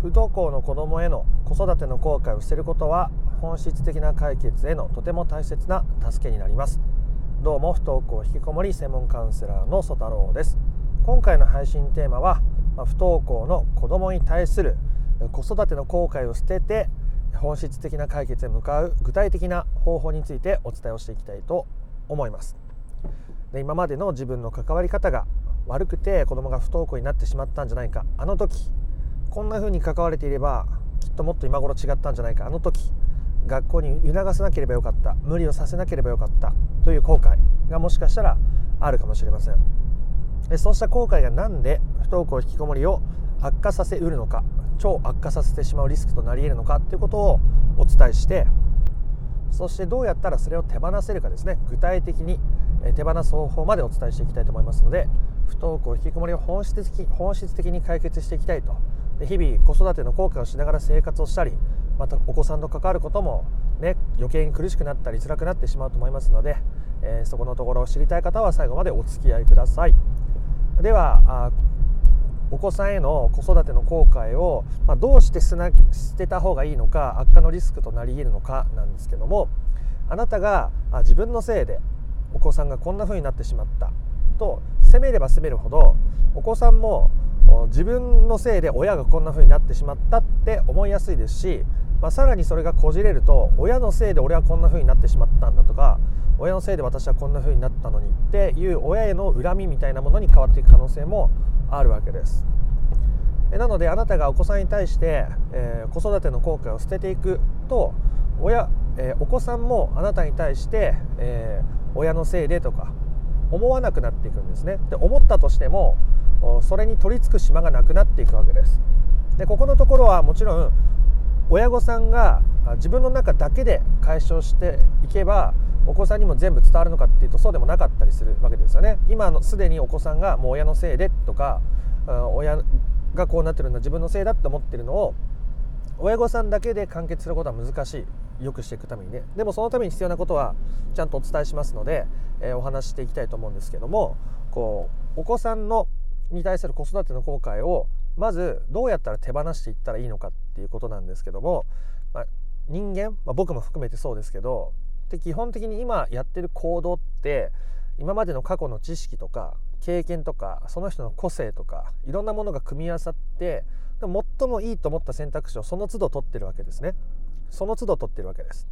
不登校の子どもへの子育ての後悔を捨てることは本質的な解決へのとても大切な助けになります。どうも不登校引きこもり専門カウンセラーの曽太郎です。今回の配信テーマは不登校の子どもに対する子育ての後悔を捨てて本質的な解決へ向かう具体的な方法についてお伝えをしていきたいと思います。で今までの自分の関わり方が悪くて子供が不登校になってしまったんじゃないか。あの時こんな風に関われていればきっともっと今頃違ったんじゃないか。あの時学校に促さなければよかった。無理をさせなければよかった。という後悔がもしかしたらあるかもしれません。でそうした後悔が何で不登校引きこもりを悪化させうるのか超悪化させてしまうリスクとなり得るのかということをお伝えしてそしてどうやったらそれを手放せるかですね。具体的に手放す方法までお伝えしていきたいと思いますので不登校引きこもりを本質的本質的に解決していきたいとで日々子育ての後悔をしながら生活をしたりまたお子さんと関わることも、ね、余計に苦しくなったり辛くなってしまうと思いますので、えー、そこのところを知りたい方は最後までお付き合いください。ではお子さんへの子育ての後悔を、まあ、どうして捨てた方がいいのか悪化のリスクとなり得るのかなんですけどもあなたが自分のせいでお子さんがこんな風になってしまったと責めれば責めるほどお子さんも自分のせいで親がこんな風になってしまったって思いやすいですし、まあ、さらにそれがこじれると親のせいで俺はこんな風になってしまったんだとか親のせいで私はこんな風になったのにっていう親への恨みみたいなものに変わっていく可能性もあるわけです。なのであなたがお子さんに対して、えー、子育ての後悔を捨てていくと親、えー、お子さんもあなたに対して、えー、親のせいでとか思わなくなっていくんですねで思ったとしてもそれに取り付く島がなくなっていくわけです。でここのところはもちろん親御さんが自分の中だけで解消していけばお子さんにも全部伝わるのかっていうとそうでもなかったりするわけですよね。今のすでにお子さんがもう親のせいでとか親がこうなってるのは自分のせいだって思ってるのを親御さんだけで完結することは難しい。よくしていくためにね。でもそのために必要なことはちゃんとお伝えしますので、えー、お話していきたいと思うんですけどもこうお子さんのに対する子育ての後悔をまずどうやったら手放していったらいいのかっていうことなんですけども、まあ、人間、まあ、僕も含めてそうですけどで基本的に今やってる行動って今までの過去の知識とか経験とかその人の個性とかいろんなものが組み合わさって最もいいと思った選択肢をその都度取ってるわけですねその都度取ってるわけです。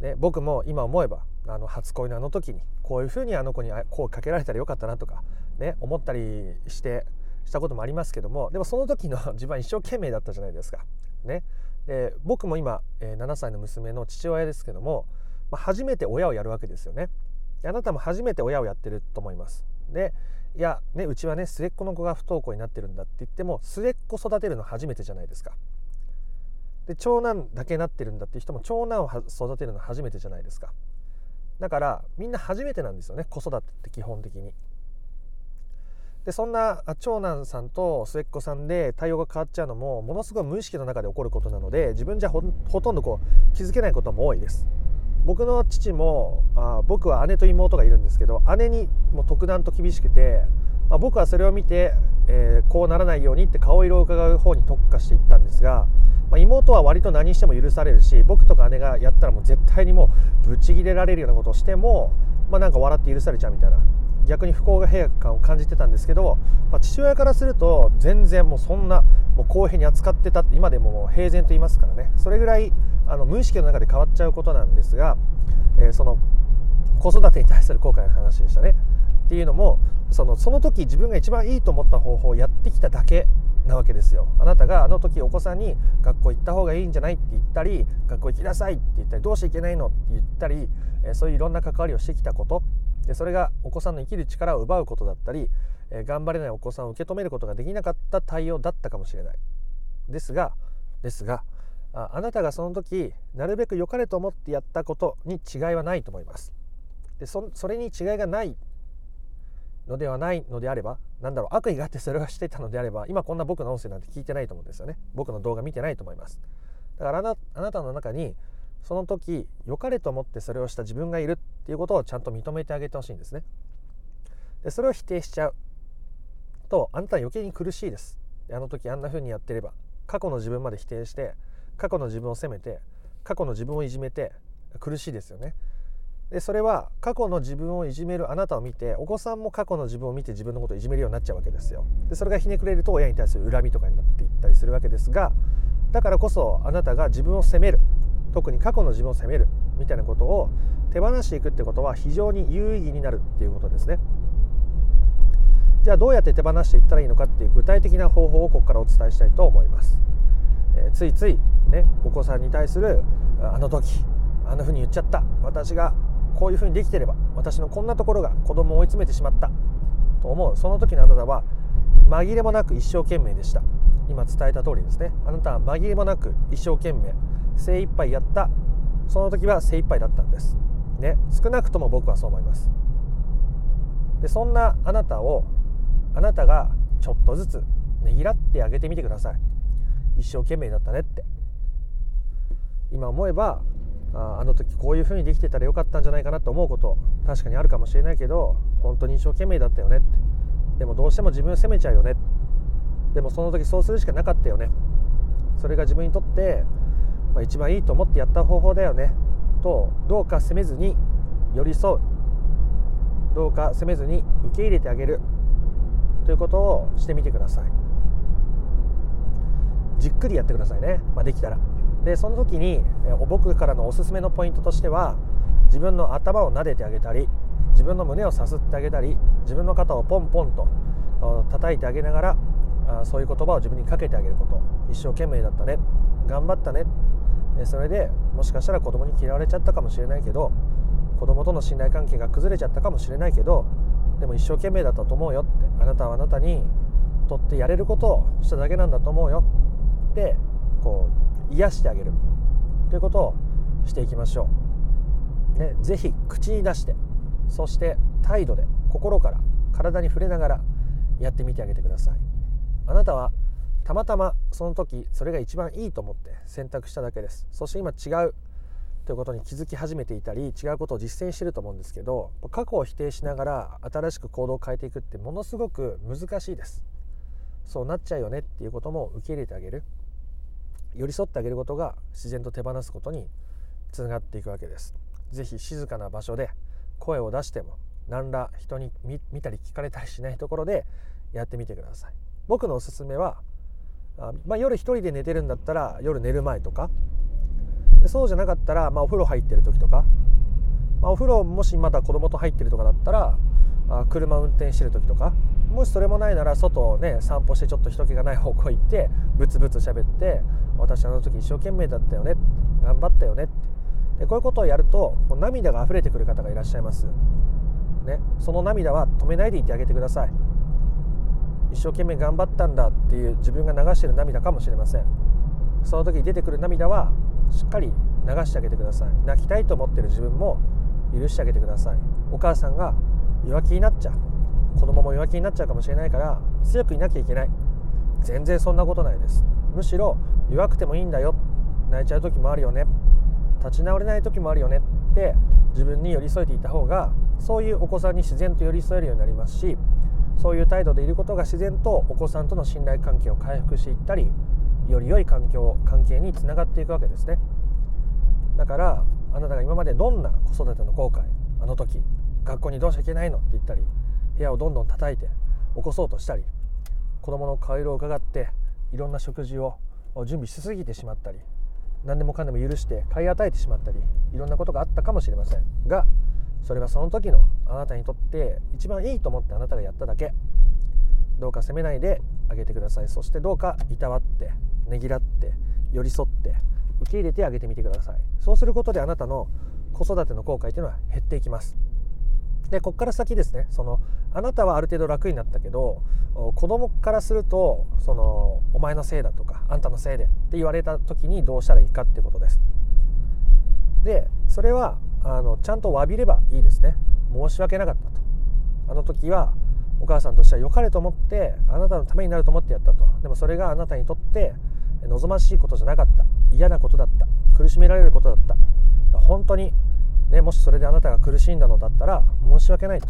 ね、僕も今思えばあの初恋のあの時にこういうふうにあの子に声かけられたらよかったなとか、ね、思ったりしてしたこともありますけどもでもその時の 自分は一生懸命だったじゃないですか。ね、で僕も今、え、7歳の娘の父親ですけども、まあ、初めて親をやるわけですよね。あなたも初めて親をやってると思います。でいや、ね、うちはね末っ子の子が不登校になってるんだって言っても末っ子育てるの初めてじゃないですか。で長男だけなってるんだっていう人も長男を育てるの初めてじゃないですか。だからみんな初めてなんですよね子育てって基本的に。でそんな長男さんと末っ子さんで対応が変わっちゃうのもものすごい無意識の中で起こることなので自分じゃほとんどこう気づけないことも多いです。僕の父もあ僕は姉と妹がいるんですけど姉にも特段と厳しくて、まあ、僕はそれを見て、えー、こうならないようにって顔色を伺う方に特化していったんですが、まあ、妹は割と何しても許されるし僕とか姉がやったらもう絶対にもうブチギレられるようなことをしても、まあ、なんか笑って許されちゃうみたいな逆に不幸が平和感を感じてたんですけど、まあ、父親からすると全然もうそんなもう公平に扱ってたって今でも平然と言いますからね。それぐらいあの無意識の中で変わっちゃうことなんですが、えー、その子育てに対する後悔の話でしたね。っていうのもそのその時自分が一番いいと思った方法をやってきただけなわけですよ。あなたがあの時お子さんに学校行った方がいいんじゃないって言ったり学校行きなさいって言ったりどうしていけないのって言ったり、えー、そういういろんな関わりをしてきたこと。でそれがお子さんの生きる力を奪うことだったり、えー、頑張れないお子さんを受け止めることができなかった対応だったかもしれない。ですがですがああなたがその時なるべく良かれと思ってやったことに違いはないと思います。でそそれに違いがないのではないのであればなんだろう悪意があってそれをしてたのであれば今こんな僕の音声なんて聞いてないと思うんですよね。僕の動画見てないと思います。だからあなたの中にその時良かれと思ってそれをした自分がいるっていうことをちゃんと認めてあげてほしいんですね。でそれを否定しちゃう。とあなたは余計に苦しいです。あの時あんな風にやってれば過去の自分まで否定して過去の自分を責めて過去の自分をいじめて苦しいですよね。でそれは過去の自分をいじめるあなたを見てお子さんも過去の自分を見て自分のことをいじめるようになっちゃうわけですよ。でそれがひねくれると親に対する恨みとかになっていったりするわけですがだからこそあなたが自分を責める。特に過去の自分を責めるみたいなことを手放していくってことは非常に有意義になるっていうことですね。じゃあどうやって手放していったらいいのかっていう具体的な方法をここからお伝えしたいと思います、えー、ついついねお子さんに対するあの時あんな風に言っちゃった。私がこういうふうにできてれば私のこんなところが子供を追い詰めてしまった。と思う。その時のあなたは紛れもなく一生懸命でした。今伝えた通りですね。あなたは紛れもなく一生懸命精一杯やった。その時は精一杯だったんです。ね少なくとも僕はそう思います。でそんなあなたをあなたがちょっとずつねぎらってあげてみてください。一生懸命だったねって。今思えばああの時こういう風にできてたらよかったんじゃないかなと思うこと確かにあるかもしれないけど本当に一生懸命だったよねって。でもどうしても自分を責めちゃうよねでもその時そうするしかなかったよね。それが自分にとって、まあ、一番いいと思ってやった方法だよね。とどうか責めずに寄り添う。どうか責めずに受け入れてあげる。ということをしてみてください。じっくりやってくださいね、まあ、できたら。でその時に僕からのおすすめのポイントとしては自分の頭を撫でてあげたり自分の胸をさすってあげたり自分の肩をポンポンと叩いてあげながらそういう言葉を自分にかけてあげること。一生懸命だったね。頑張ったね。それでもしかしたら子供に嫌われちゃったかもしれないけど子供との信頼関係が崩れちゃったかもしれないけどでも一生懸命だったと思うよってあなたはあなたにとってやれることをしただけなんだと思うよってこう癒してあげるということをしていきましょう。ね、ぜひ口に出してそして態度で心から体に触れながらやってみてあげてください。あなたはたまたまその時それが一番いいと思って選択しただけです。そして今違うということに気づき始めていたり違うことを実践してると思うんですけど過去を否定しながら新しく行動を変えていくってものすごく難しいです。そうなっちゃうよねっていうことも受け入れてあげる。寄り添ってあげることが自然と手放すことにつながっていくわけです。是非静かな場所で声を出しても何ら人に見たり聞かれたりしないところでやってみてください。僕のおすすめはあ、まあ、夜一人で寝てるんだったら夜寝る前とか。でそうじゃなかったら、まあ、お風呂入ってる時とか、まあ、お風呂もしまだ子供と入ってるとかだったらあ車運転してる時とか。もしそれもないなら外をね散歩してちょっと人気がない方向行ってブツブツ喋って私あの時一生懸命だったよね頑張ったよねでこういうことをやると涙が溢れてくる方がいらっしゃいます、ね、その涙は止めないでいてあげてください。一生懸命頑張ったんだっていう自分が流してる涙かもしれません。その時に出てくる涙はしっかり流してあげてください。泣きたいと思ってる自分も許してあげてください。お母さんが弱気になっちゃう。子供も弱気になっちゃうかもしれないから強くいなきゃいけない。全然そんなことないです。むしろ弱くてもいいんだよ。泣いちゃう時もあるよね。立ち直れない時もあるよね。って自分に寄り添えていた方がそういうお子さんに自然と寄り添えるようになりますしそういう態度でいることが自然とお子さんとの信頼関係を回復していったりより良い環境関係につながっていくわけですね。だからあなたが今までどんな子育ての後悔あの時学校にどうしちゃいけないの？って言ったり部屋をどんどん叩いて起こそうとしたり子供の顔色を伺っていろんな食事を準備しすぎてしまったり何でもかんでも許して買い与えてしまったりいろんなことがあったかもしれませんがそれはその時のあなたにとって一番いいと思ってあなたがやっただけ。どうか責めないであげてください。そしてどうかいたわってねぎらって寄り添って受け入れてあげてみてください。そうすることであなたの子育ての後悔というのは減っていきます。でここから先ですね。そのあなたはある程度楽になったけど子供からするとそのお前のせいだとかあんたのせいでって言われた時にどうしたらいいかっていうことです。でそれはあのちゃんと詫びればいいですね。申し訳なかったと。あの時はお母さんとしては良かれと思ってあなたのためになると思ってやったと。でもそれがあなたにとって望ましいことじゃなかった。嫌なことだった。苦しめられることだった。本当にね、もしそれであなたが苦しんだのだったら申し訳ないと、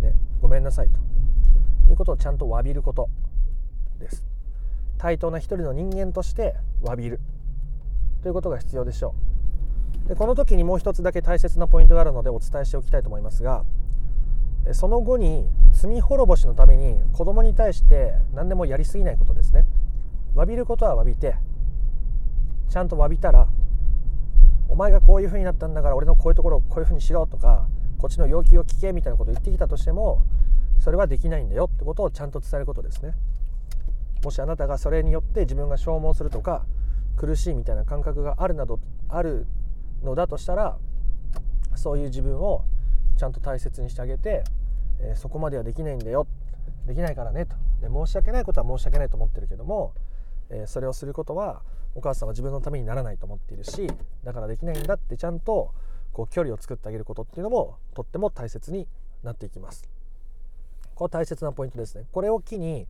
ね、ごめんなさいと。いうことをちゃんと詫びることです。対等な一人の人間として詫びる。ということが必要でしょう。でこの時にもう一つだけ大切なポイントがあるのでお伝えしておきたいと思いますがその後に罪滅ぼしのために子供に対して何でもやりすぎないことですね。詫びることは詫びてちゃんと詫びたらお前がこういうふうになったんだから俺のこういうところをこういうふうにしろとかこっちの要求を聞けみたいなことを言ってきたとしてもそれはできないんだよってことをちゃんと伝えることですね。もしあなたがそれによって自分が消耗するとか苦しいみたいな感覚があるなどあるのだとしたらそういう自分をちゃんと大切にしてあげて、えー、そこまではできないんだよできないからねとで申し訳ないことは申し訳ないと思ってるけども、えー、それをすることはお母さんは自分のためにならないと思っているしだからできないんだってちゃんとこう距離を作ってあげることっていうのもとっても大切になっていきます。これ大切なポイントですね。これを機に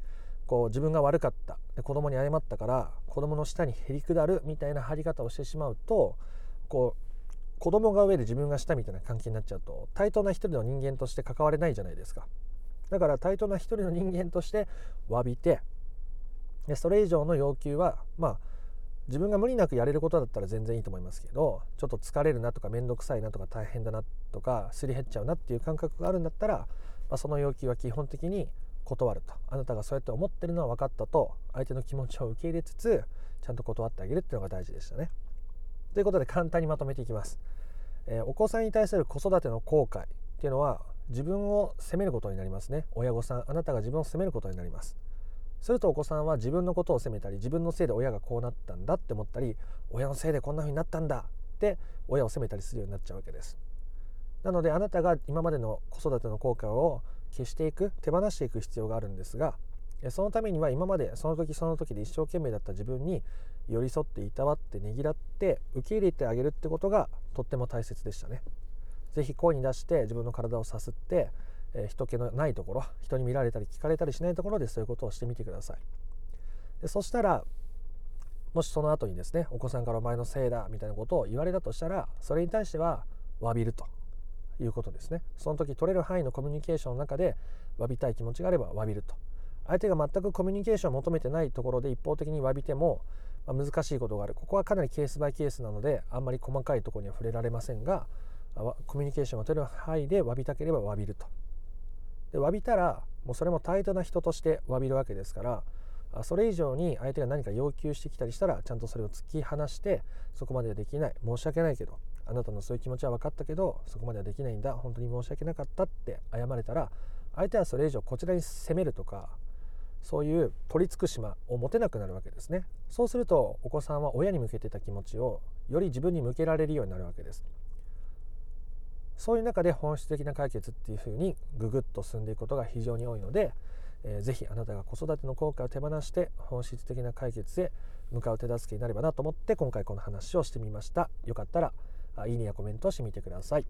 こう自分が悪かったで子供に謝ったから子供の下にへりくだるみたいな張り方をしてしまうとこう子供が上で自分が下みたいな関係になっちゃうと対等な一人の人間として関われないじゃないですかだから対等な一人の人間として詫びてでそれ以上の要求はまあ自分が無理なくやれることだったら全然いいと思いますけどちょっと疲れるなとか面倒くさいなとか大変だなとかすり減っちゃうなっていう感覚があるんだったら、まあ、その要求は基本的に断るとあなたがそうやって思ってるのは分かったと相手の気持ちを受け入れつつちゃんと断ってあげるっていうのが大事でしたね。ということで簡単にまとめていきます。えー、お子さんに対する子育ての後悔っていうのは自分を責めることになりますね。親御さんあなたが自分を責めることになります。するとお子さんは自分のことを責めたり自分のせいで親がこうなったんだって思ったり親のせいでこんな風になったんだって親を責めたりするようになっちゃうわけです。なのであなたが今までの子育ての後悔を消していく手放していく必要があるんですがそのためには今までその時その時で一生懸命だった自分に寄り添っていたわってねぎらって受け入れてあげるってことがとっても大切でしたね。是非声に出して自分の体をさすって、えー、人気のないところ人に見られたり聞かれたりしないところでそういうことをしてみてください。でそしたらもしその後にですねお子さんからお前のせいだみたいなことを言われたとしたらそれに対しては詫びるということですねその時取れる範囲のコミュニケーションの中で詫びたい気持ちがあれば詫びると相手が全くコミュニケーションを求めてないところで一方的に詫びても、ま、難しいことがある。ここはかなりケースバイケースなのであんまり細かいとこには触れられませんがコミュニケーションを取る範囲で詫びたければ詫びると。で詫びたらもうそれも対等な人として詫びるわけですからそれ以上に相手が何か要求してきたりしたらちゃんとそれを突き放してそこまではできない。申し訳ないけどあなたのそういう気持ちは分かったけどそこまではできないんだ。本当に申し訳なかったって謝れたら相手はそれ以上こちらに責めるとかそういう取り付く島を持てなくなるわけですね。そうするとお子さんは親に向けてた気持ちをより自分に向けられるようになるわけです。そういう中で本質的な解決っていうふうにぐぐっと進んでいくことが非常に多いので、えー、ぜひあなたが子育ての効果を手放して本質的な解決へ向かう手助けになればなと思って今回この話をしてみました。よかったらいいねやコメントをしてみてください。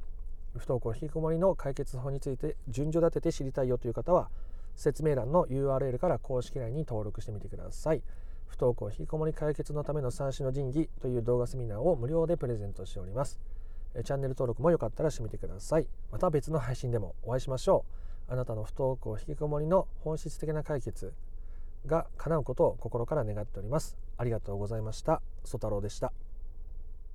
不登校引きこもりの解決法について順序立てて知りたいよという方は説明欄の URL から公式 LINE に登録してみてください。不登校引きこもり解決のための三種の神器という動画セミナーを無料でプレゼントしております。チャンネル登録もよかったらしてみてください。また別の配信でもお会いしましょう。あなたの不登校引きこもりの本質的な解決が叶うことを心から願っております。ありがとうございました。ソ太郎でした。